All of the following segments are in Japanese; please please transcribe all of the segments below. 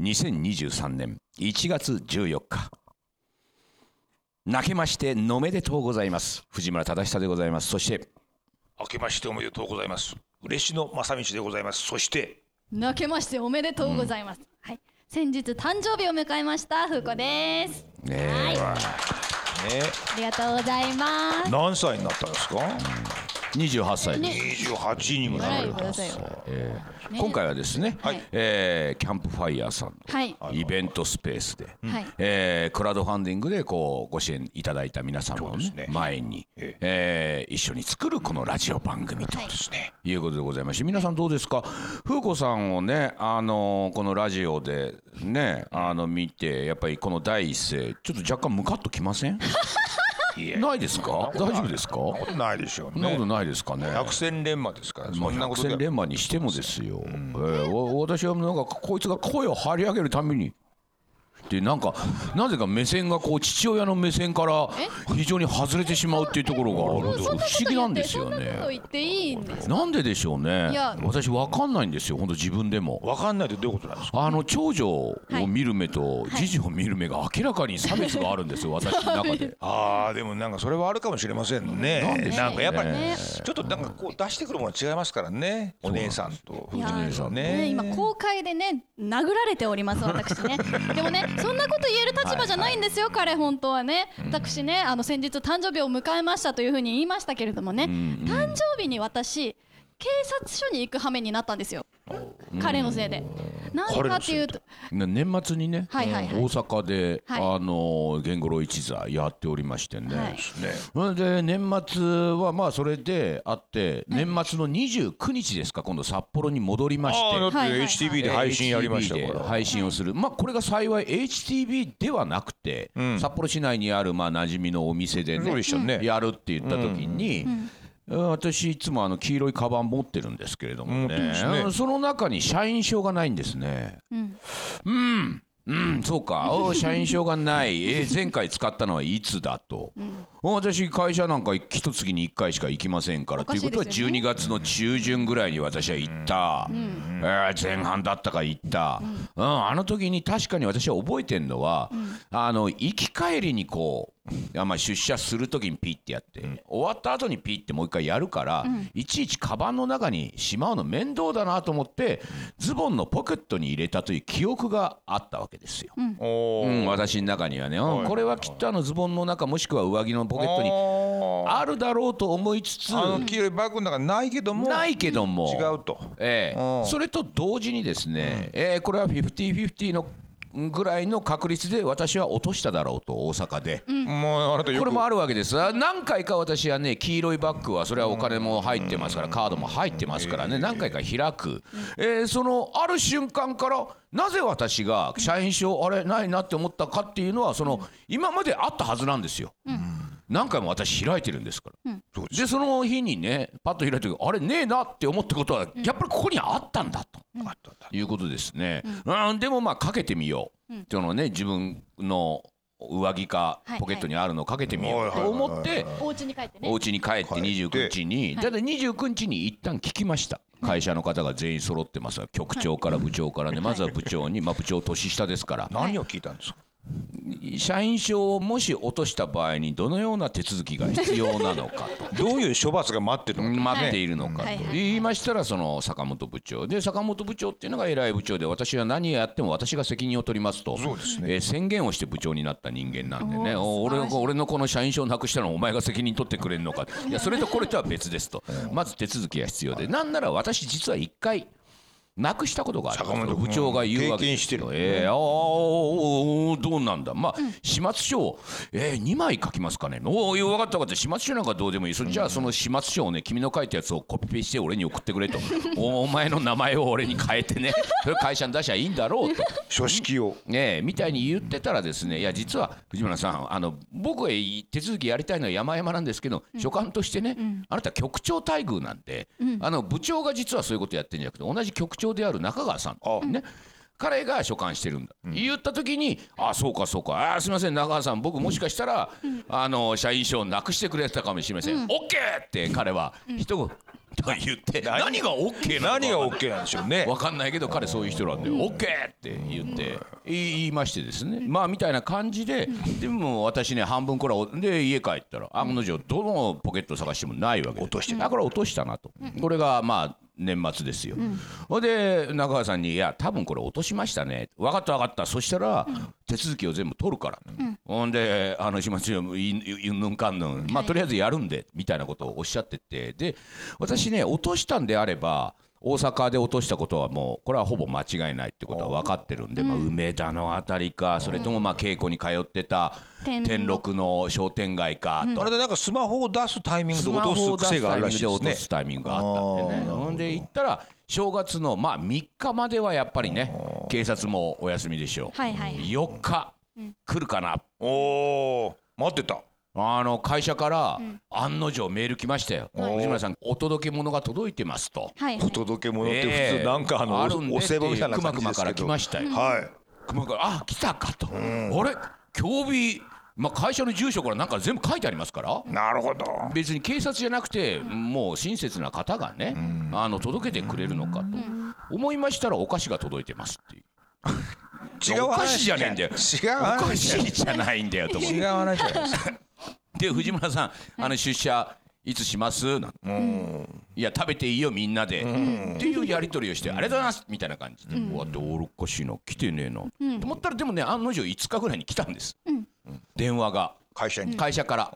2023年1月14日。泣けましておめでとうございます。藤村忠久でございます。そして明けましておめでとうございます。嬉野正道でございます。そして泣けましておめでとうございます、はい。先日誕生日を迎えましたふうこです。ねえ。はい。ねありがとうございます。何歳になったんですか？28歳ね。です、28にもなるえーね。今回はですね、はい。えーキャンプファイヤーさんはい。のイベントスペースで、はい。えークラウドファンディングでこうご支援いただいた皆様を、ね前に、ええ。ー一緒に作るこのラジオ番組と、はい。ですね。いうことでございまして皆さんどうですか？風子さんをねあのこのラジオでねあの見てやっぱりこの第一声ちょっと若干ムカッときません？いえ。ないですか？大丈夫ですか？そんなことないでしょうね。そんなことないですかね？百戦錬磨ですからまあ、百戦錬磨にしてもですよ、えーわ私はなんかこいつが声を張り上げるためにでなんかなぜか目線がこう父親の目線から非常に外れてしまうっていうところがある。不思議なんですよね。なんででしょうね。私わかんないんですよ本当自分でも。分かんないってどういうことなんですか？あの長女をはい見る目と次女を見る目が明らかに差別があるんですよ 私の中で。ああでもなんかそれはあるかもしれませんなんね。なんかやっぱりねちょっとなんかこう出してくるものが違いますからねお姉さんといや藤姉さんね、ね今公開でね殴られております私ね。でもねそんなこと言える立場じゃないんですよ、彼本当はね。私ねあの先日誕生日を迎えましたというふうに言いましたけれどもね、誕生日に私警察署に行く羽目になったんですよ彼のせいで。なんでかっていうとね年末にね、はいはいはい。大阪で、はい。あの源五郎一座やっておりましてね、はい。ね。それで年末はまあそれであって年末の29日ですか今度札幌に戻りまして。HTV で配信やりましたから。配信をする、まあこれが幸い HTV ではなくて、ん。札幌市内にあるまあ馴染みのお店でねやるって言った時に、私いつもあの黄色いカバン持ってるんですけれどもね。ね。その中に社員証がないんですね。うん。うん、うん、そうか、お社員証がない、えー前回使ったのはいつだと、私、会社なんか一月に1回しか行きませんから、おかしいということはですよね12月の中旬ぐらいに私は行った、えー前半だったか行った、うん、あの時に確かに私は覚えてるのは、あの行き帰りにこう、いやまあ出社する時にピッてやって、終わった後にピッてもう一回やるから、いちいちカバンの中にしまうの面倒だなと思ってズボンのポケットに入れたという記憶があったわけですよ。おうん、ー私の中にはね、これはきっとあのズボンの中もしくは上着のポケットにああるだろうと思いつつーあの黄色いバッグの中ないけどもないけども。違うと。ええ。うん。それと同時にですね、ええこれは50-50のぐらいの確率で私は落としただろうと大阪で。もうあこれもあるわけです。あ何回か私はね黄色いバッグはそれはお金も入ってますからカードも入ってますからね何回か開く、えーそのある瞬間からなぜ私が社員証あれないなって思ったかっていうのはその今まであったはずなんですよ。何回も私開いてるんですから、そうでその日にねパッと開いた時あれねえなって思ったことはやっぱりここにあったんだと。あったん。だいうことですね。うん、でもまあかけてみよう。っていうのをね自分の上着かはいポケットにあるのをかけてみよう。と思ってお家に帰ってね。お家に帰って帰って29日にはいただ29日に一旦聞きました。会社の方が全員揃ってますが局長から部長からねまずは部長にまあ部長年下ですから。何を聞いたんですか？社員証をもし落とした場合にどのような手続きが必要なのかと。どういう処罰が待ってるのか。待っているのかと。言いましたらその坂本部長。で坂本部長っていうのが偉い部長で私は何をやっても私が責任を取りますと。そうですえー宣言をして部長になった人間なんでね。俺俺のこの社員証をなくしたのはお前が責任取ってくれるのか。いやそれとこれとは別ですと。まず手続きが必要で。なんなら私実は一回なくしたことがある。坂本君部長が言うわけですよ。経験してる。えー、あどうなんだ。まあ始末書。を、えー、2枚書きますかね。おお分かった分かった。始末書なんかどうでもいいそれじゃあその始末書をね君の書いたやつをコピペして俺に送ってくれと。おお前の名前を俺に変えてね。それ会社に出しゃいいんだろうと。書式を。ねえみたいに言ってたらですねいや実は藤村さんあの僕が手続きやりたいのは山々なんですけど、所管としてね、あなた局長待遇なんで、あの部長が実はそういうことやってるんじゃなくて同じ局長である中川さん、あね。彼が所管してるんだ、言った時に「あそうかそうか。あすみません中川さん。僕もしかしたら、あの社員証をなくしてくれてたかもしれません、オッケーって彼は一言と言って何が？OK なのか何が OK なんでしょうね。わかんないけど彼そういう人なんで OK って言って言いましてですね。まあみたいな感じででも私ね半分これはで家帰ったら案の定どのポケット探してもないわけ落として。だから落としたなと。これがまあ年末ですよ、ほんで中川さんに「いや多分これ落としましたね」分かった分かった。そしたら手続きを全部取るから、ほんであの始末書うんぬんかんぬん。まあとりあえずやるんでみたいなことをおっしゃってて。で私ね落としたんであれば大阪で落としたことはもうこれはほぼ間違いないってことは分かってるんで、まあ、梅田のあたりかそれともまあ稽古に通ってた天天禄の商店街か。とあれでなんかスマホを出すタイミングで落とす癖があるらしいですね。落とすタイミングがあったんでねほんで行ったら正月のまあ3日まではやっぱりね警察もお休みでしょう、はいはい4日来るかな。おお待ってたあの会社から案の定メール来ましたよ。藤村さんお届け物が届いてますと。はい。お届け物って普通なんかあの、るんでお歳暮みたいなくまくまから来ましたよ。はい。熊からあ来たかと、あれ？競技、まあ、会社の住所からなんか全部書いてありますから。なるほど。別に警察じゃなくてもう親切な方がね、あの届けてくれるのかと。思いましたらお菓子が届いてますっていう。違うお菓子じゃねえんだよ。違うお菓話じゃ子じゃないんだよと思って違う話じゃないですかで藤村さんあの出社いつします？なんて。いや食べていいよみんなで。っていうやり取りをしてありがとうございますみたいな感じ。でうわどうおかしいな来てねえな。と思ったらでもね案の定5日ぐらいに来たんです。電話が。会社に。会社から。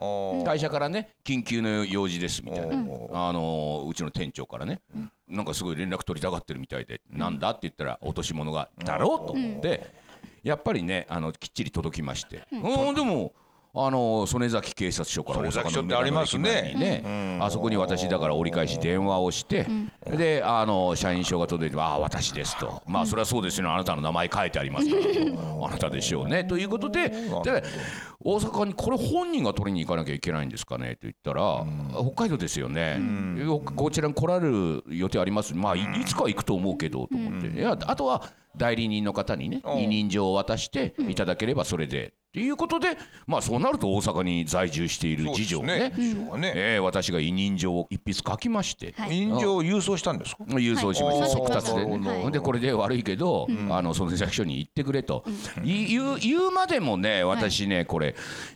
会社からね緊急の用事ですみたいな。おあのーうちの店長からねなんかすごい連絡取りたがってるみたいでなんだって言ったら落とし物がだろうと思ってやっぱりねあのきっちり届きまして。うんでもあの曽根崎警察署から大阪のってありますね梅田の駅前にねあそこに私だから折り返し電話をしてであの社員証が届いて「ああ私です」と「まあそれはそうですよね。あなたの名前書いてありますから」あなたでしょうね」ということでで大阪にこれ本人が取りに行かなきゃいけないんですかね？と言ったら「北海道ですよね。よこちらに来られる予定あります？まあいいつかは行くと思うけど」と思って。いやあとは代理人の方にね委任状を渡していただければそれで。ということでまあそうなると大阪に在住している次女をねね次女がね。えー私が委任状を一筆書きまして、はい。委任状を郵送したんですか？郵送しました、はい。速達でね、はい。でこれで悪いけど、あのその役所に行ってくれと、い言う言うまでもね私ね、これ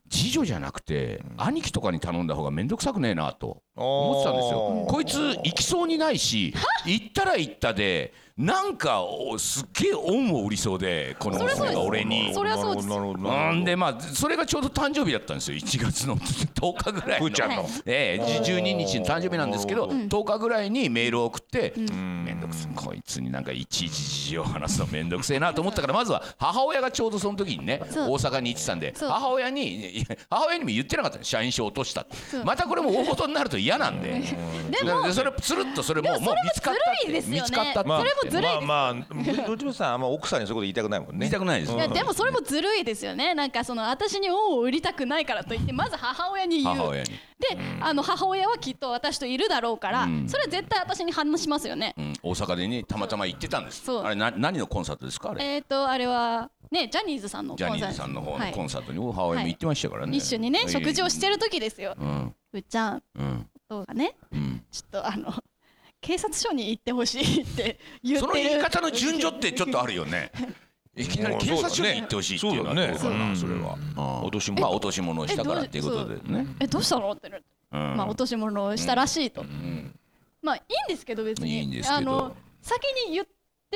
次女じゃなくて兄貴とかに頼んだ方が面倒くさくねえなと思ってたんですよ。こいつ行きそうにないし行ったら行ったでなんかおすっげえ恩を売りそうでこの娘が俺に。それはそうですでまあそれがちょうど誕生日だったんですよ。1月の 10日ぐらいの。ふーちゃんの。ええ12日の誕生日なんですけど10日ぐらいにメールを送ってめんどくせえこいつになんかいちいち事情を話すのめんどくせえなと思ったからまずは母親がちょうどその時にね大阪に行ってたんで母親に母親にも言ってなかったの。社員証落としたって。またこれも大事になると嫌なんで。でもでそれつるっとそれもうもう見つかったってずるいですよね。見つかったってそれもずるいですまあまあどっちもさんあんま奥さんにそういうこと言いたくないもんね。言いたくないですでもそれもずるいですよね。なんかその私に恩を売りたくないからといってまず母親に言う。母親に。であの母親はきっと私といるだろうから、ん。それは絶対私に話しますよね、うん、大阪でねたまたま行ってたんです。そう。あれな何のコンサートですかあれ？えっ、ー、とあれはねジャニーズさんのジャニーコンサートズさんの方のはい。コンサートに母親も行ってましたからね、一緒にね、ええ食事をしてる時ですよ、うん。うっちゃん。うん。どうかね。うん。ちょっとあの警察署に行ってほしいって言ってる。その言い方の順序ってちょっとあるよねいきなり警察署に行ってほしいっていうのはね。なそれは、うん。落とし物まあ落とし物をしたからっていうことでね。えどうしたの？ってなって、うん。まあ落とし物をしたらしいと、うん。まあいいんですけど別に。いいんですけど。あの先に言って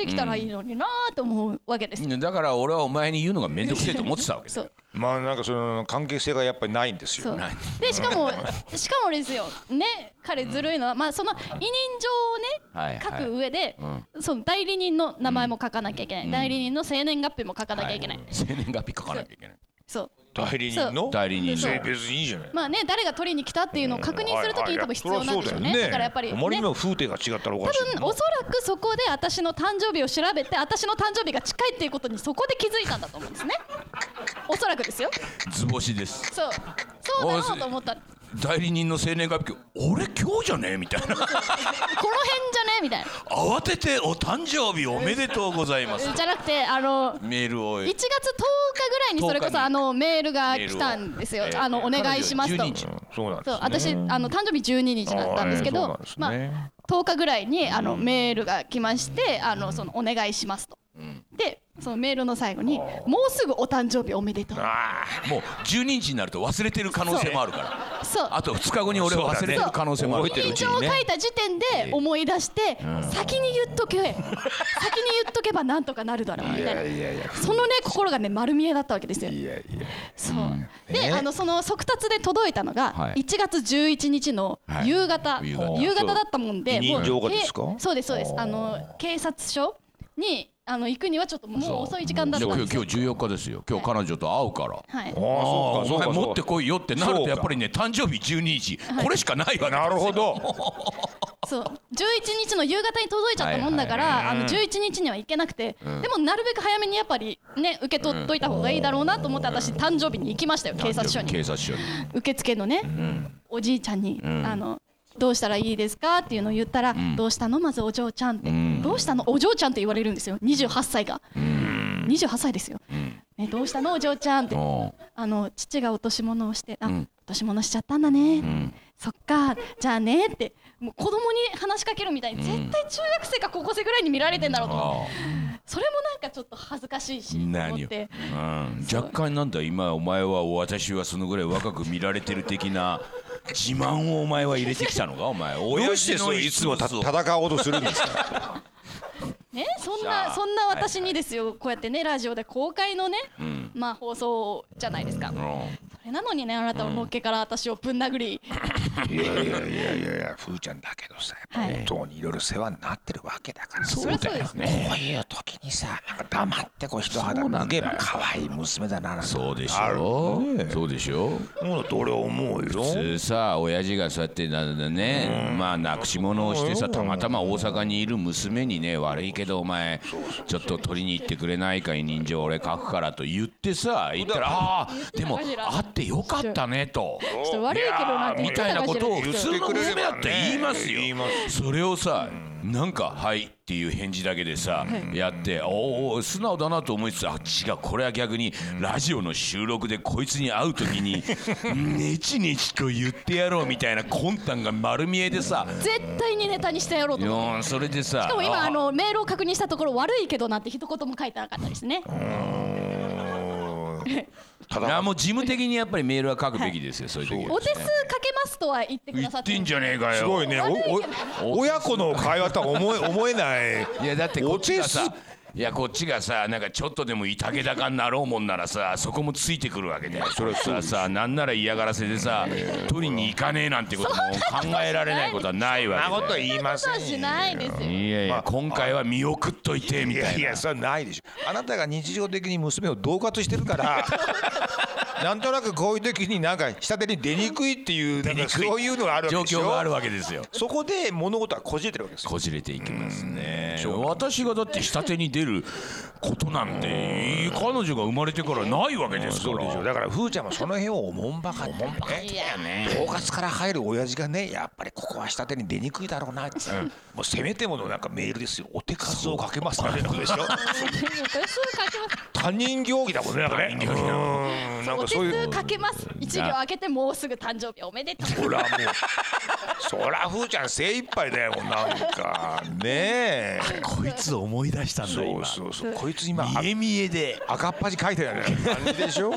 きたらいいのになーと思うわけです、だから俺はお前に言うのが面倒くせえと思ってたわけだよ。そう。まあなんかその関係性がやっぱりないんですよ。でしかもしかもですよ。ね彼ずるいのは、まあその委任状をねはいはい。書く上で、うん。その代理人の名前も書かなきゃいけない、代理人の生年月日も書かなきゃいけない、は生年月日書かなきゃいけない。そう代理人の？代理人の。え別にいいじゃない。まあね誰が取りに来たっていうのを確認するときに多分必要なんでしょうね。だからやっぱりね。あまりにも風景が違ったらおかしい多分おそらくそこで私の誕生日を調べて私の誕生日が近いっていうことにそこで気づいたんだと思うんですね。おそらくですよ。図星です。そう。そうだろうと思った。こ代理人の生年月日俺今日じゃねみたいな。の辺じゃねみたいな。慌ててお誕生日おめでとうございます。じゃなくてあのメールを。1月10日ぐらいにそれこ10日に。そあのメールが来たんですよ。メーあのお願いしますと。12日。そうなんですね。そう私あの誕生日12日だったんですけどあーすね。まあ10日ぐらいにあのメールが来ましてあのそのお願いしますと。でそのメールの最後に「もうすぐお誕生日おめでとう」もう12日になると忘れてる可能性もあるから。そう。あと2日後に俺は忘れてる可能性もある覚えてるうち委任状を書いた時点で思い出して、先に言っとけ。先に言っとけばなんとかなるだろう。みたいな。そのね心がね丸見えだったわけですよ。そう。で、ねあのその速達で届いたのがはい。1月11日の夕方、はい夕方だったもんでもうけそうですそうです。あの警察署にあの行くにはちょっともう遅い時間だったんです。よ今日今日14日ですよ。今日彼女と会うから。はい。ああそうか持ってこいよってなるとやっぱりね誕生日12日これしかないわなるほど。そう。11日の夕方に届いちゃったもんだから、あの11日には行けなくて、でもなるべく早めにやっぱりね受け取っといた方がいいだろうなと思って私誕生日に行きましたよ警察署に。警察署に。受付のね、おじいちゃんに、あのどうしたらいいですかっていうのを言ったら、どうしたの？まずお嬢ちゃんって、どうしたの？お嬢ちゃんって言われるんですよ。28歳が、28歳ですよ、ね、どうしたの？お嬢ちゃんって、う。んあの父が落とし物をしてあ、落とし物しちゃったんだね、そっか。じゃあねって。もう子供に話しかけるみたいに、絶対中学生か高校生ぐらいに見られてんだろうと思って。それもなんかちょっと恥ずかしいし何を、って。うん、若干なんだ今お前は私はそのぐらい若く見られてる的な自慢をお前は入れてきたのか？お前どう親父のいつも戦おうとするんですか？ね、そんなそんな私にですよ、こうやってねラジオで公開のね、まあ放送じゃないですか。うん。それなのにねあなたはのっけから私をぶん殴り、いやいやいやいやいや ふーちゃんだけどさやっぱはい。本当にいろいろ世話になってるわけだからそうです。ね。こういう時にさなんか黙ってこう人肌脱げば可愛い娘だなそうでしょ。ね。そうでしょ。もうだって俺は思うよ。普通さ親父がそうやってなんだねまあなくし物をしてさたまたま大阪にいる娘にね悪いけどお前ちょっと取りに行ってくれないか委任状俺書くからと言ってさ言ったらああでも会ってよかったねと。ちょっと悪いけどなみたいなことを普通の娘だって言いますよ。それをさなんか「はい」っていう返事だけでさやっておお素直だなと思いつつあ違うこれは逆にラジオの収録でこいつに会う時にネチネチと言ってやろうみたいな魂胆が丸見えでさ。絶対にネタにしてやろうと思って。それでさしかも今あのメールを確認したところ悪いけどなんて一言も書いてなかったですね。たあだもう事務的にやっぱりメールは書くべきですよそういう時は。お手数かけますとは言ってくださって言ってんじゃねえかよ。すごいね。おお親子の会話とは思え思えない。いやだってこっちがさお手いやこっちがさなんかちょっとでもいたけだかになろうもんならさそこもついてくるわけでそれささなんなら嫌がらせでさ取りに行かねえなんてことも考えられないことはないそんなこと言いませんよ。そんなことはしないですよ。いやいや今回は見送っといてみいたいな。やいやそれはないでしょ。あなたが日常的に娘を恫喝してるから なんとなくこういう時になんか下手に出にくいっていうなんかそういうのがあるわけでしょ。状況があるわけですよ。そこで物事はこじれてるわけですよこじれていきますね私がだって下手に出ることなんて彼女が生まれてからないわけですかそうでしょらだからふーちゃんもその辺をおもんばかってね。いやね。恫喝から入る親父がねやっぱりここは下手に出にくいだろうなって、もうせめてものなんかメールですよ。お手数をかけますってことでしょお手数かけます。他人行儀だもんねなんかね。他人行儀だうんなんお手かそういう。数かけます。一行開けてもうすぐ誕生日おめでとう。ほらもうそらふーちゃん精一杯だよもうなんかね。え こいつ思い出したんだそう今そうそう。こいつ今見え見えで。赤っ端書いてる。よね感じでしょ？で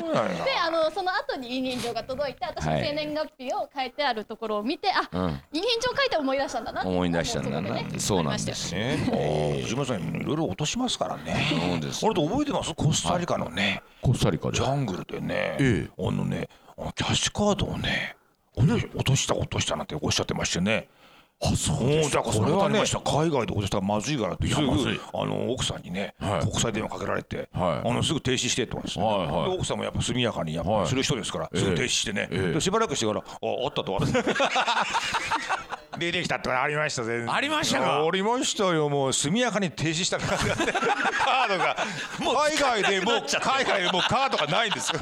あのその後に委任状が届いて私のはい。生年月日を書いてあるところを見て、あ、うん。委任状書いて思い出したんだな。思い出したんだな。もそこね。そうなんです。よね。藤本さんいろいろ落としますからね。そうです。俺と覚えてますコスタリカのね。コスタリカでジャングルでね、ええ。あのねあのキャッシュカードをね落とした落としたなんておっしゃってましてねあそううんだからこれはね海外で落としたらまずいからってすぐあの奥さんにね、はい。国際電話かけられて、はい。あのすぐ停止してって言われて、はいはい。で奥さんもやっぱ速やかにやっはい。ぱする人ですから、ええ。すぐ停止してね、ええでしばらくしてから「ああった」と 出てきたってありました全然。ありましたか？ありましたよ。もう速やかに停止した。カードが。もう海外でもう海外でもうカードがないんですよ。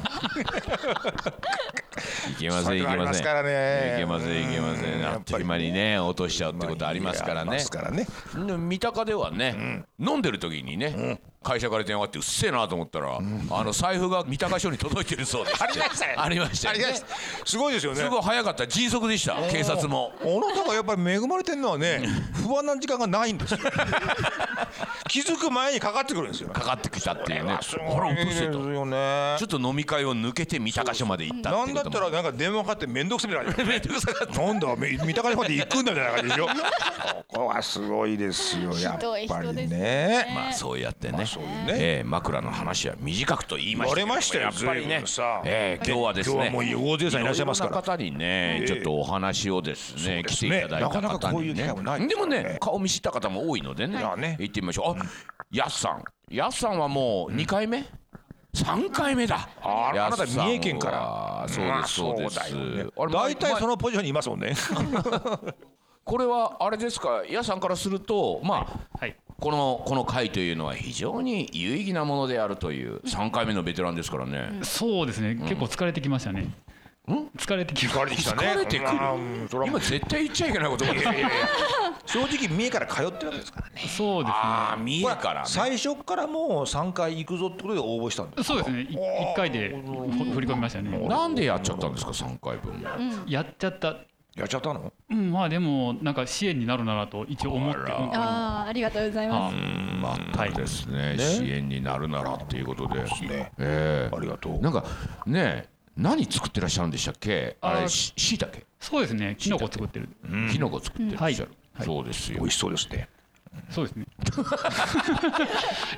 いけませんいけませんからね。いけませんいけませうん。んあっという間にね落としちゃうってことありますからね。ますからね。で三鷹ではね、飲んでる時にね、会社から電話あってうっせえなと思ったら、あの財布が三鷹署に届いてるそうです。ありましたね。ありましたよね。ありました。すごいですよね。すごい早かった。迅速でした警察も。あなたがやっぱり恵まれてるのはね不安な時間がないんですよ。気づく前にかかってくるんですよ。かかってきたっていうね。すほら落とせですとよね。ちょっと飲み会を抜けて三鷹署まで行ったなんだったらなんか電話かかって面倒くせえなめんどくさかった。なんだみ三鷹にまで行くんだみたいな感じでしょ。ここはすごいですよやっぱりね。まあそうやってね,、そういうね。えー枕の話は短くと言いましたけどましたよやっぱりね。えー今日はですね。今日はもう大勢さんいらっしゃいますから。ろんな方にね、ええ。ちょっとお話をですね来てねいただいた方にね。なかなかこういう機会もない。でもねね顔見知った方も多いのでね,、いやね。行ってみましょう。あやすさん。やすさんはもう2回目、三回目だ。あらあなたやすさんは三重県から。そうですそうです、大体そののポジションにいますもんね。これはあれですか？やすさんからするとまあ、はいこのこの回というのは非常に有意義なものであるという3回目のベテランですからね、そうですね、結構疲れてきましたね。疲れてきま疲れてきたね。疲れてくる。まあう。ん今絶対言っちゃいけないこと正直三重から通ってるわけですからね。そうですああ三重からね。最初からもう3回行くぞってことで応募したんでね。そうですね。い一回でほ振り込みましたね。なんでやっちゃったんですか3回分やっちゃった。やっちゃったの？うん、まあでもなんか支援になるならと一応思って。あああありがとうございます。全くですね、支援になるならっていうことで、ね。ええ。ありがとう。なんかね何作ってらっしゃるんでしたっけ？ああれししいたけ？そうですね。キノコ作ってる。きのこ作ってらっしゃる、はい。そうですよ。美味しそうですねそうですね。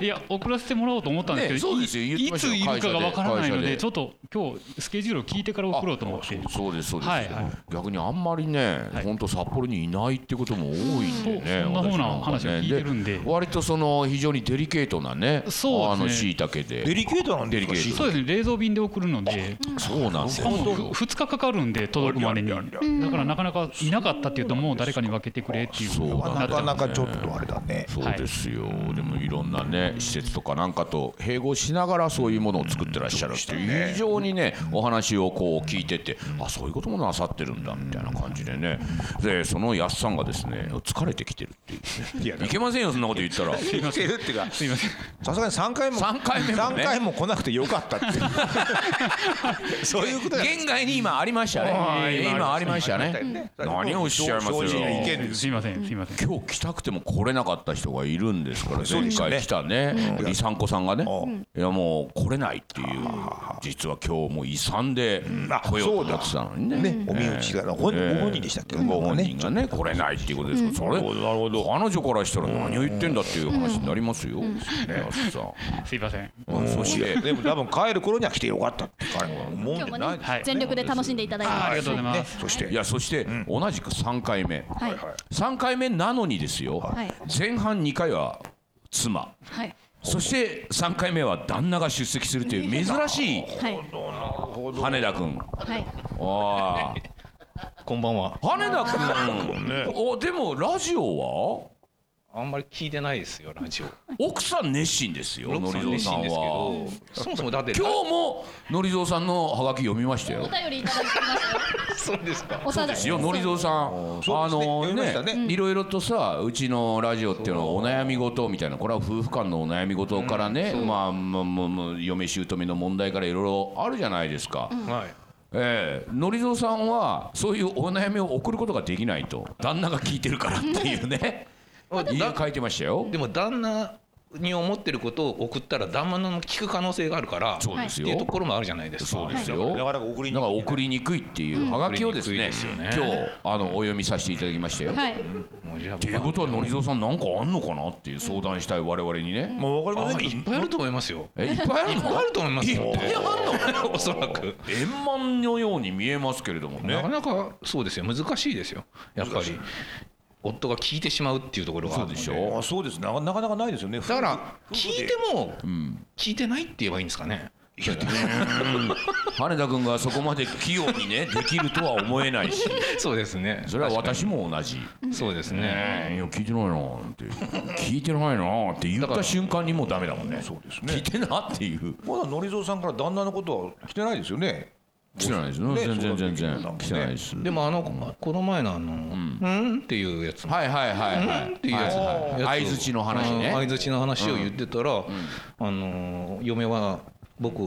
いや送らせてもらおうと思ったんですけど、ねそうですいいついるかがわからないので、ちょっと今日スケジュールを聞いてから送ろうと思って。そうですそうです、はいはい。逆にあんまりね、はい。本当札幌にいないってことも多いんでね、そんな風な私んかね。話を聞いてるんで。割とその非常にデリケートなねそうですね。あのしいたけで。デリケートなんですか？デリケート。そうですね。冷蔵便で送るので。そうなんですよ。もうふ2日かかるんで届くまでに。だからなかなかいなかったっていうともう誰かに分けてくれっていうそうなかなかちょっとあれだね。そうですよ、でもいろんなね施設とかなんかと併合しながらそういうものを作ってらっしゃるっていう。非常にねお話をこう聞いててあそういうこともなさってるんだみたいな感じでね。でそのやっさんがですね疲れてきてるっていう。ね いやいけませんよそんなこと言ったら。いけるっていうかすいません。さすがに3回も三回目もね。三回も来なくてよかったって そういうことだ現外に今ありましたね。今ありましたね。何をおっしゃいますよ。す。いませんすいません。今日来たくても来れなかった人がいるんですから前そうですよね。回来たね李三子さんがねうん。いやもう来れないっていう実は今日もう遺産で来ようと思ってたのにね。ね。お身内がご本人でしたっけ？ご本人がね来れないっていうことです。からそれなるほど彼女からしたら何を言ってんだっていう話になりますよすいません。ん。そしてでも多分帰る頃には来てよかったって彼は思うん今日もねじゃない全力で楽しんでいただいて。ますあありがとうございねます。そして。いやそして同じく3回目。はい3回目なのにですよはい前半2回は妻。はい。そして3回目は旦那が出席するという珍しいはい。羽田君。はい。あこんばんは。あ羽田君。おでもラジオあんまり聞いてないですよラジオ。は 奥さん熱心ですよのりぞうさんは。どそもそもだって 今日ものりぞうさんのハガキ読みましたおよ。便りいただきました。よ そうですか。おただですよのりぞうさん。あのねね。いろいろとさうちのラジオっていうのはお悩み事みたいなこれは夫婦間のお悩み事からねまあまあまあまあ嫁姑の問題からいろいろあるじゃないですか。はい。ええのりぞうさんはそういうお悩みを送ることができないと旦那が聞いてるからっていうね書いてましたよ。でも旦那に思ってることを送ったら旦那の聞く可能性があるからそうですよ。っていうところもあるじゃないですか。そうですなよかなか送りにだから送りにくいっていうハガキをですね送りにくいですよね。今日あのお読みさせていただきましたよ。はい。もうじゃあっていうことはのりぞうさんなんかあんのかなっていう相談したい我々にね。もう分かりまあせんいっぱいあると思いますよ。えいっぱいあるの？いっぱいあると思いますよ。いっぱいあんの？おそらく。円満のように見えますけれどもね。なかなかそうですよ。難しいですよ。やっぱり夫が聞いてしまうっていうところがあるので。そうでしょあそうですなかなかなかないですよね。だから聞いても聞いてないって言えばいいんですかね。羽田君がそこまで器用にねできるとは思えないし。そうですね。それは私も同じ。そうですね。いや聞いてないなーって。聞いてないなーって言った瞬間にもうダメだもんね。そうですね。聞いてなっていう。まだのりぞうさんから旦那のことは来てないですよね来てないですね全然全然来てないですでもあのこの前のあのうん。っていうやつ。はいはいはいはい。っていうやつ。相槌の話ね。相づちの話を言ってたら、あの嫁は僕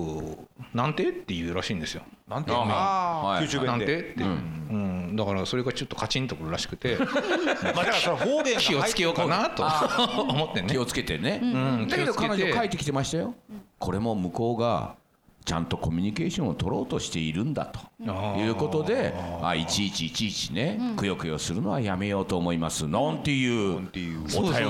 なんて？って言うらしいんですよ。なんて？あはい。九州弁で。なんて？って、うん。だからそれがちょっとカチンとくるらしくて。まあだからその方言が気をつけようかなと思ってね。気をつけてね、ん。だけど彼女書いてきてましたよ、これも向こうがちゃんとコミュニケーションを取ろうとしているんだということであいちいちいちいちね、くよくよするのはやめようと思います。なんていうお便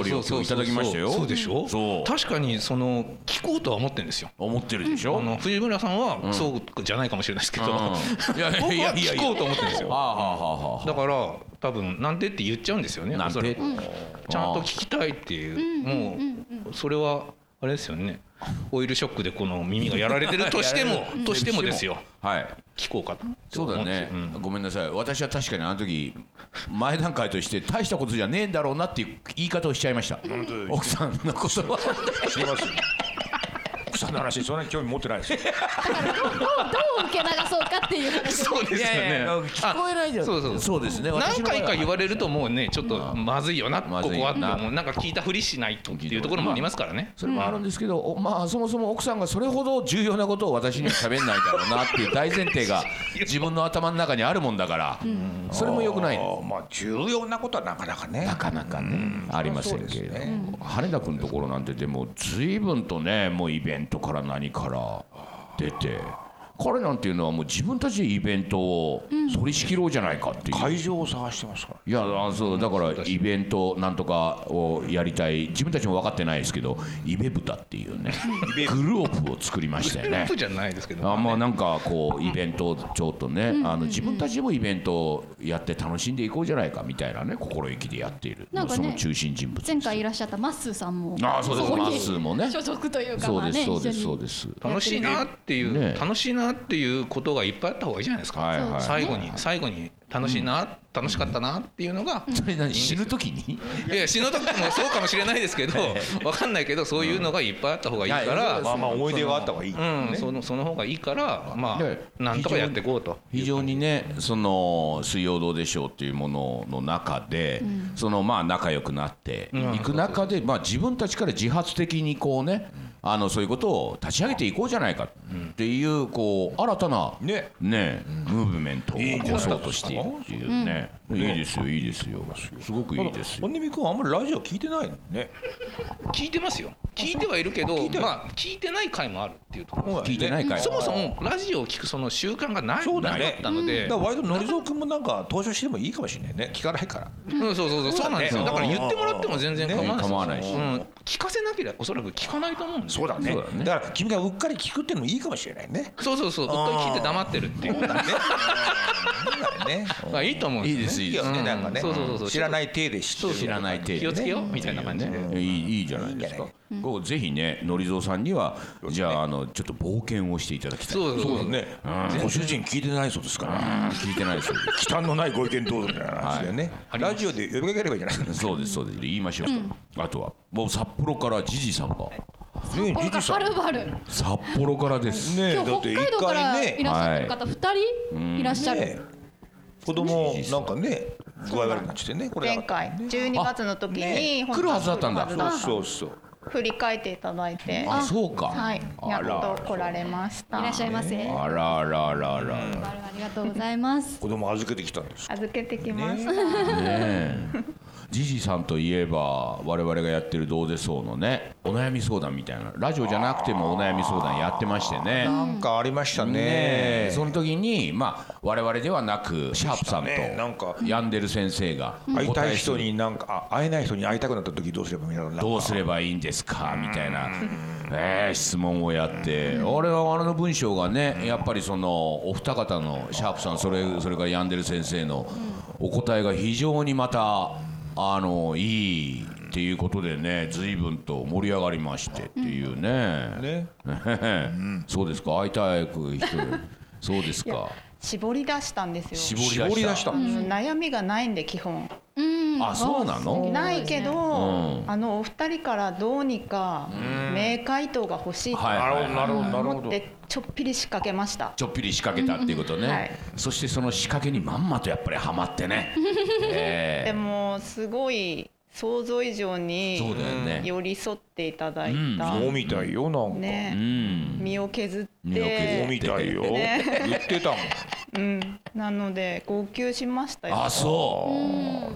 りを今日いただきましたよ。そうでしょ？そう。確かにその聞こうとは思ってるんですよ。思ってるでしょ、あの藤村さんはそうじゃないかもしれないですけど、うん。いやいやいや聞こうと思ってるんですよ。だから多分なんてって言っちゃうんですよね。なんておそらくちゃんと聞きたいっていう。もうそれはあれですよね。オイルショックでこの耳がやられてるとしても としてもですよ。はい。聞こうかとそうだね、ごめんなさい。私は確かにあの時前段階として大したことじゃねえんだろうなっていう言い方をしちゃいました。奥さんのことは。知ります？の話？そんなに興味持ってないです。よどうどう受け流そうかっていう話。そうですよね。聞こえないじゃん。そうそうそう。ですね。何回か言われれるともうねちょっとまずいよなここはってな。もうなんか聞いたふりしないとっていうところもありますからね。それもあるんですけど、おまあそもそも奥さんがそれほど重要なことを私には喋んないだろうなっていう大前提が 自分の頭の中にあるもんだから、それも良くない。まあ重要なことはなかなかね。なかなかね、ありませんけれども、羽田君のところなんてでも随分とねもうイベントから何から出て。彼なんていうのはもう自分たちでイベントを取り仕切ろうじゃないかっていう。会場を探してますから。いやあそうだからイベントなんとかをやりたい。自分たちも分かってないですけどイベブタっていうねグループを作りましたよね。そうじゃないですけど。あまあなんかこうイベントをちょっとねあの自分たちでもイベントをやって楽しんでいこうじゃないかみたいなね心意気でやっている。なんかねその中心人物前回いらっしゃったマッスーさんもああそうです。マッスーもね。所属というかそうですそうですそうです。楽しいなっていう、ね。楽しいなっていうことがいっぱいあった方がいいじゃないですか、はいはい。最後に最後に楽しいな、楽しかったなっていうのが、それ何？死ぬ時に？いや死ぬ時もそうかもしれないですけど わかんないけどそういうのがいっぱいあった方がいいから、そうまあまあ思い出があった方がいい。うん、そのその方がいいからまであなんとかやっていこうと。非常にねその「水曜どうでしょう」っていうものの中で、そのまあ仲良くなっていく中で、まあ、自分たちから自発的にこうねあのそういうことを立ち上げていこうじゃないか。っていうこう新たなね。ねムーブメントを起こそうとしているっていうねいいですよいいですよ。すごくいいですよ。本音君あんまりラジオ聞いてないのね。聞いてますよ。聞いてはいるけど聞いてはまあ聞いてない回もあるっていうところ聞いてないかいそもそもラジオを聞くその習慣がないそうだね。なかったので。だから割とのりぞう君もなんか登場してもいいかもしれないね。聞かないから。うん、そうそうそうそう。なんですよ。だから言ってもらっても全然構わない。ですよ構わないし。うん、聞かせなければおそらく聞かないと思うんですよそうだね。そうだから君がうっかり聞くっていうのもいいかもしれないね。そうそうそう。うっかり聞いて黙ってるっていう。そうだね。いいと思うんですすいいですいいよねなんかね。そうそうそうそう。知らない体で知ってる。知らない程度気をつけようみたいな感じで。ね。いいいいじゃないですか。こうぜひね、のりぞうさんには、じゃあ、あの、ちょっと冒険をしていただきたい。そうそうそうねご主人聞いてないそうですから。聞いてないです。よ。忌憚のないご意見どうぞみたいな話だよね。ラジオで呼びかければいいじゃない？ですかそうです、そうです。言いましょう。あとは、もう札幌からジジさんが。ねこれがはるばる。札幌からです。ね今日北海道からいらっしゃってる方二人いらっしゃる。ね子供なんかね具合悪くなっちゃってねこれ前回12月の時に来るはずだったんだ。本当はそうそう振り返っていただいて。あ、そうか。はい。やっと来られました。いらっしゃいませ。あらあらあらあら。ありがとうございます。子供預けてきたんです預けてきました、ねえ。ジジさんといえば我々がやってるどうでそうのねお悩み相談みたいなラジオじゃなくてもお悩み相談やってましてね。なんかありましたね。ねえ。その時にまあ我々ではなくシャープさんとね。なんかヤンデル先生が会いたい人になんかあ会えない人に会いたくなった時どうすればいいな。どうすればいいんですかみたいな、えー質問をやって、俺はあの文章がねやっぱりそのお二方のシャープさんそれそれからヤンデル先生のお答えが非常にまたあのいいっていうことでね随分と盛り上がりましてっていうね。ね。そうですか。会いたい人。そうですか。絞り出したんですよ。絞り出した。絞り出したうん悩みがないんで基本うん。あそうなの？ないけど、うん。あのお二人からどうにか名回答が欲しいとはいはいはい。なるほどなるほど思ってちょっぴり仕掛けました。ちょっぴり仕掛けたっていうことね、はい。そしてその仕掛けにまんまとやっぱりハマってね、えでもすごい想像以上にそうだよね。寄り添っていただいうん。た、そうみたいよなんか、うん。身を削っ身を削そうてみたいよ、ね言ってたもん。うん、なので号泣しましたよ。あそう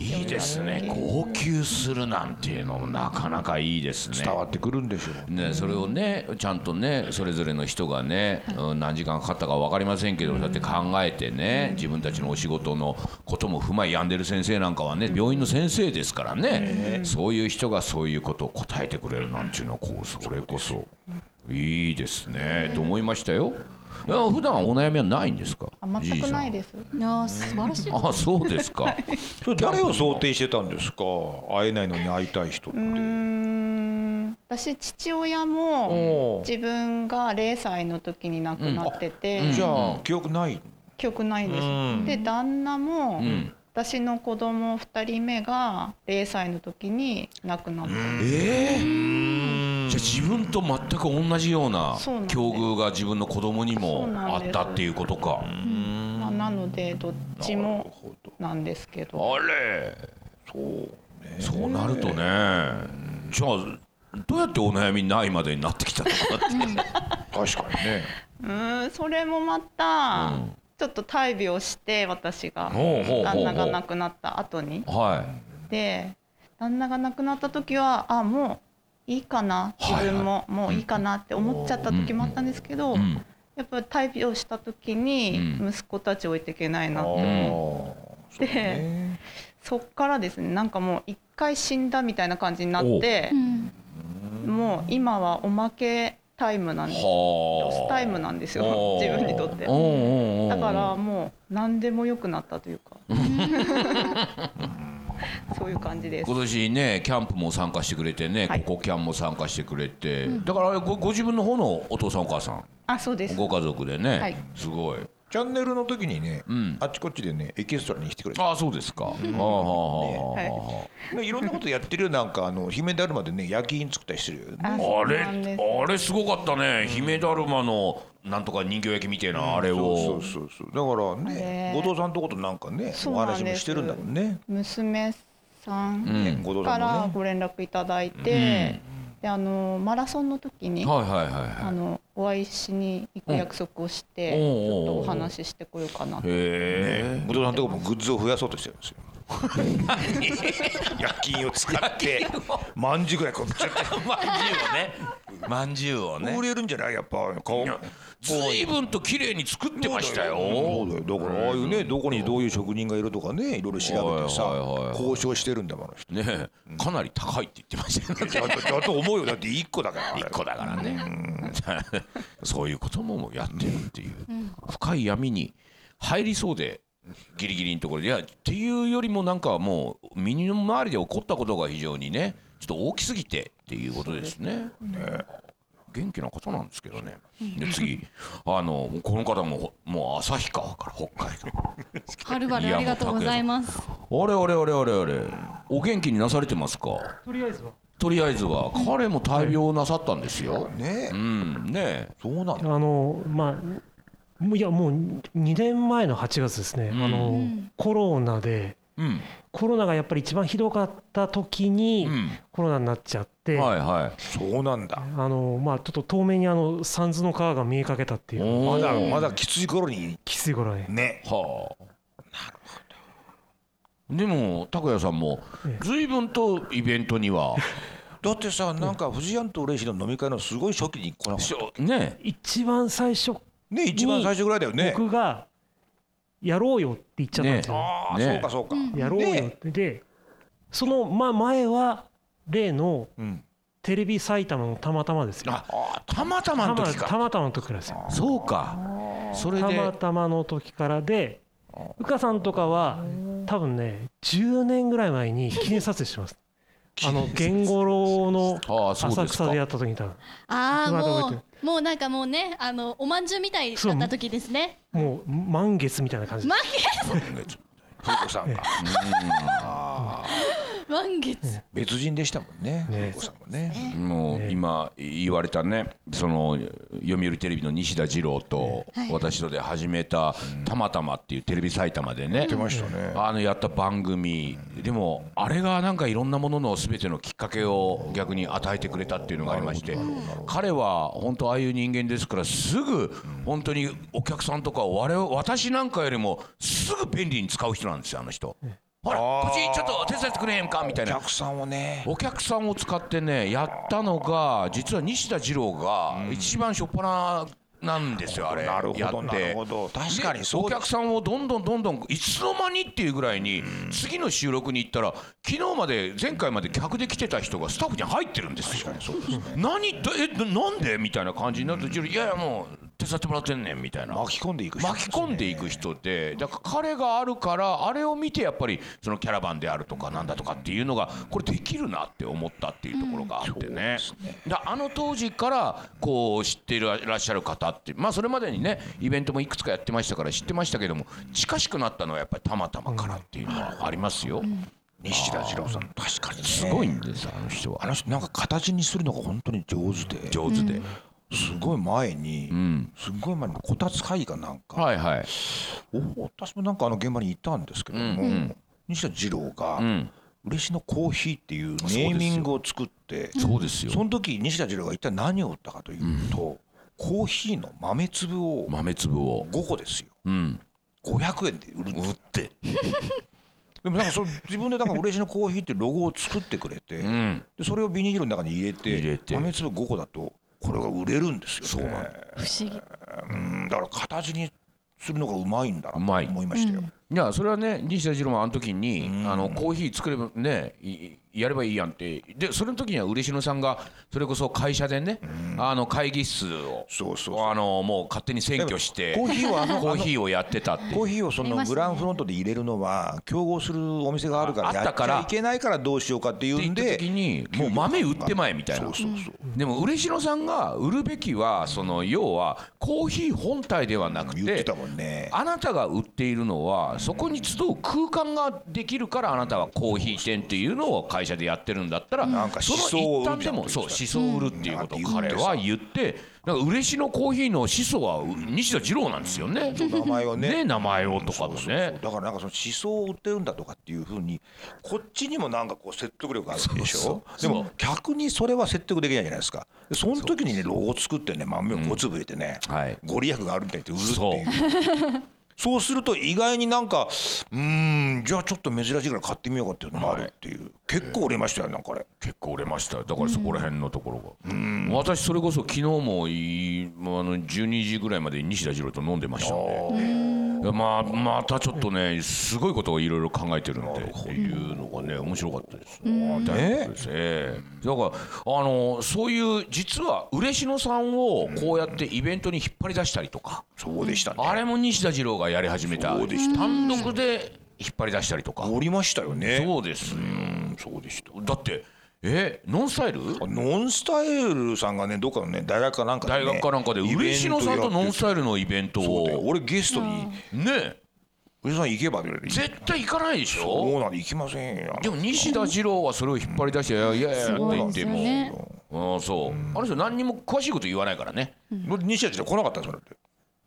いいですね。号泣するなんていうのもなかなかいいですね。伝わってくるんでしょうね、それをねちゃんとねそれぞれの人がね、うん何時間かかったか分かりませんけど、そうやって考えてね自分たちのお仕事のことも踏まえ病んでる先生なんかはね病院の先生ですからね、そういう人がそういうことを答えてくれるなんていうのはこうそれこそいいですね、と思いましたよ。いや普段お悩みはないんですか？あ全くないでです。いやー素晴らしい。あそうですか。それ誰を想定してたんですか？会えないのに会いたい人って、うーん。私父親も自分が0歳の時に亡くなってて、じゃあ記憶ない？記憶ないんです、うん。で旦那も、ん私の子供2人目が0歳の時に亡くなった、ええじゃあ自分と全く同じような境遇が自分の子供にそもあったっていうことか。まあ、なのでどっちもなんですけど。あれ？そうなるとねじゃあどうやってお悩みないまでになってきたのかって。確かにね。うーんそれもまた、うんちょっと大病して私が。旦那が亡くなった後に。はで旦那が亡くなった時はあもういいかな。自分ももういいかなって思っちゃった時もあったんですけど、い、うん、やっぱり大病した時にうん。息子たち置いていけないなってあ思ーって、そっからですねなんかもう一回死んだみたいな感じになってうん。もう今はおまけタイムなんです。ロはスタイムなんですよ。自分にとって。だからもう何でも良くなったというか。そういう感じです。今年ねキャンプも参加してくれてね、はい。ここキャンも参加してくれて、だからごご自分の方のお父さんお母さん？あそうです。ご家族でね、はい。すごいチャンネルの時にね、ん。あっちこっちでねエキストラにしてくれてああそうですか、はあはあはあはあ。ね。いろんなことやってるよ。なんかあの姫だるまでね焼き印作ったりしてるよ。ねあれあれすごかったね、姫だるまのなんとか人形焼きみたいなあれそをうそうそう。だからねね後藤さんとことなんかねお話もしてるんだもんね。娘さんね後藤かさんもね。らご連絡いただいて、であのマラソンの時に、はいはいはいはあのお会いしに行く約束をして、うんちょっとお話ししてこようかなと。いへえ。後藤さんとこもグッズを増やそうとしてるんですよ焼き印を使ってまんじゅうぐらいこうちょっ まんじゅうをね。まんじゅうをね。と売れるんじゃない？やっぱ顔ずいぶんと綺麗に作ってましたよ。そうだよ。だからああいうねどこにどういう職人がいるとかねいろいろ調べてさ交渉してるんだもんねかなり高いって言ってましたよね。だと思うよ。だって1個だからあれ。一個だからね。そういうこともやってるっていう。深い闇に入りそうでギリギリのところで。いやっていうよりもなんかもう身の回りで起こったことが非常にねちょっと大きすぎてっていうことですね。元気な方なんですけどね。で次。あのこの方ももう旭川から北海道。はるばるありがとうございます。あれあれあれあれあれ。お元気になされてますか？とりあえずは。とりあえずは。彼も大病なさったんですよ。ねうん。ねそうなんだ。あのまあいやもう2年前の8月ですね、あのコロナで。うん。コロナがやっぱり一番ひどかった時にうん。コロナになっちゃって、はいはい。そうなんだ。あのまあ、ちょっと遠目にあの三途の川が見えかけたっていう。まだまだきつい頃に。きつい頃ねね。はあ。でも拓哉さんもええ。随分とイベントには。だってさなんか藤庵とレイシの飲み会のすごい初期に来なかったね。一番最初ね一番最初ぐらいだよね。僕がやろうよって言っちゃったんですよ、ああ、ね。そうかそうか、やろうよって。でその、ま、前は例のうん、テレビ埼玉のたまたまですよ。あたまたまのたま時か。たまたまの時からですよ。そうか。それで。たまたまの時からでうかさんとかは多分ね10年ぐらい前に記念撮影してます。あの源五郎の浅草でやった時に多分。ああもうもうなんかもうねあのおまんじゅうみたいだった時ですね。もう満月みたいな感じ。で満風子さんが満月。別人でしたもんね。ね。さんもね。もう今言われたねその読売テレビの西田次郎と私とで始めた「たまたま」っていうテレビ埼玉でね。出ましたね。あのやった番組。でもあれがなんかいろんなものの全てのきっかけを逆に与えてくれたっていうのがありまして彼は本当ああいう人間ですからすぐ本当にお客さんとかを我々私なんかよりもすぐ便利に使う人なんですよあの人。ほらこっちちょっと手伝ってくれへんかみたいな。お客さんをね。お客さんを使ってねやったのが実は西田次郎が一番初っ端なんですよあれ。なるやって。ほどなるほど。確かにでそうだお客さんをどんどんどんどんいつの間にっていうぐらいに次の収録に行ったら昨日まで前回まで客で来てた人がスタッフに入ってるんですよ。何どえどなんで？みたいな感じになるといやいやもう手伝ってもらってんねんみたいな。巻き込んでいく人巻き込んでいく人でだから彼があるからあれを見てやっぱりそのキャラバンであるとかなんだとかっていうのがこれできるなって思ったっていうところがあってね。であの当時からこう知っていらっしゃる方ってまあそれまでにねイベントもいくつかやってましたから知ってましたけども近しくなったのはやっぱりたまたまからっていうのはありますよ。西田次郎さん。確かにね。すごいんですあの人は。あの人なんか形にするのが本当に上手で。上手で。すごい前に、んすごい前にこたつ会議かなんか、はいはい。お私もなんかあの現場に行ったんですけども、うんうん西田次郎が、うん嬉野コーヒーっていうネーミングを作ってそうですよ。その時西田次郎が一体何を売ったかというと、コーヒーの豆粒を豆粒を。5個ですようん。500円で売る売って でもなんかその自分でなんか嬉野コーヒーっていうロゴを作ってくれて、うん。でそれをビニールの中に入れて入れて豆粒5個だとこれが売れるんですよ、ね、不思議うんだから形にするのがうまいんだなとうまい。思いましたよ、いやそれはね西田次郎もあの時に、あのコーヒー作ればねいやればいいやんって。でそれの時には嬉野さんがそれこそ会社でね、あの会議室をそうそうそう。あのもう勝手に占拠してコーヒーはコーヒーをやってたってコーヒーをそのグランフロントで入れるのは競合するお店があるからやっちああったからゃいけないからどうしようかっていうんで時にもう豆売ってまえみたいな。そうそうそう。でも嬉野さんが売るべきはその要はコーヒー本体ではなくて言ってたもんね。あなたが売っているのはそこに集う空間ができるからあなたはコーヒー店っていうのを会社でやってるんだったらなんかその一端でもそう思想を売るっていうことをうん。彼は言ってなんか嬉野コーヒーの始祖は西田次郎なんですよね。名前をね。ね名前をとかもそうそうそう。ね。だからなんかその思想を売ってるんだとかっていうふうにこっちにもなんかこう説得力があるでしょ？でも逆にそれは説得できないじゃないですか。でその時にねロゴ作ってね豆を5粒入れてね、はい。ご利益があるみたいって売るっていうそうすると意外になんかうーんじゃあちょっと珍しいから買ってみようかっていうのもあるっていう、結構売れましたよなんかあれ。結構売れましたよ。だからそこら辺のところが、私それこそ昨日もいあの12時ぐらいまで西田次郎と飲んでましたんで。いやまあまたちょっとねすごいことをいろいろ考えてるんでっていうのがね面白かったです。ね。ええ。だからあのそういう実は嬉野さんをこうやってイベントに引っ張り出したりとか、そうでしたね。あれも西田次郎がやり始めた。単独で引っ張り出したりとか、売りましたよね。そうです。よ、そうでした。だってえノンスタイル？ノンスタイルさんがねどっかのね大学かなんかで、ね、大学かなんかで。嬉野さんとノンスタイルのイベントそうでを俺ゲストに。ね「上田さん行けば」絶対行かないでしそょうなんで行きませんよ。でも西田次郎はそれを引っ張り出して「いやいやいや」って言って。もそうね。うんそう。あの人何にも詳しいこと言わないからね。俺西田ちゃん来なかったんですよだって。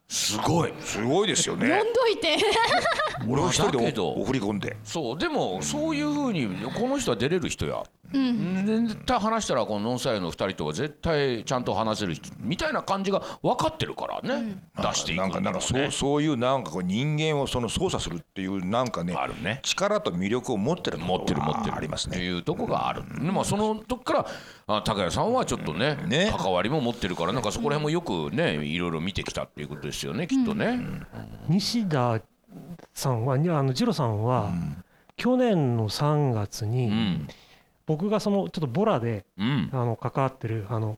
すごい。すごいですよ呼んねどいて。俺は一人で送り込んで。そうでもそういうふうにこの人は出れる人や、絶対話したらこのノンスタイルの2人とは絶対ちゃんと話せる人みたいな感じが分かってるからね、出していくなんかなんかそうそういうなんかこう人間をその操作するっていうなんかねあるね。力と魅力を持ってる持ろってる持ってる。ありますってねいうとこがある、でまあその時からあ高谷さんはちょっとね,、ね。関わりも持ってるからなんかそこら辺もよくねいろいろ見てきたっていうことですよねきっとね、西田さんはにあの次郎さんは、去年の3月に、うん僕がそのちょっとボラでうん。あの関わってるあの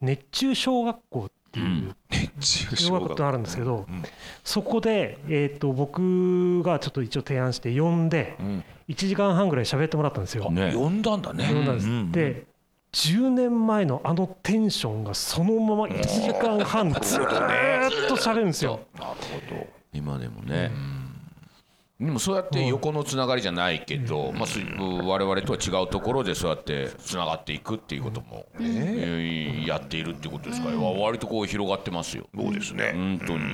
熱中小学校っていう小学校。ってあるんですけど、そこで、えー、と僕がちょっと一応提案して呼んで1時間半ぐらい喋ってもらったんですよ。ね。呼んだんだね。呼んだんです、うんで10年前のあのテンションがそのまま1時間半ずーっと喋るんですよ。今でもね、でもそうやって横のつながりじゃないけど、まあ、す我々とは違うところでそうやってつながっていくっていうことも、えーやっているっていうことですから、割とこう広がってますよ。そうですね。本当に。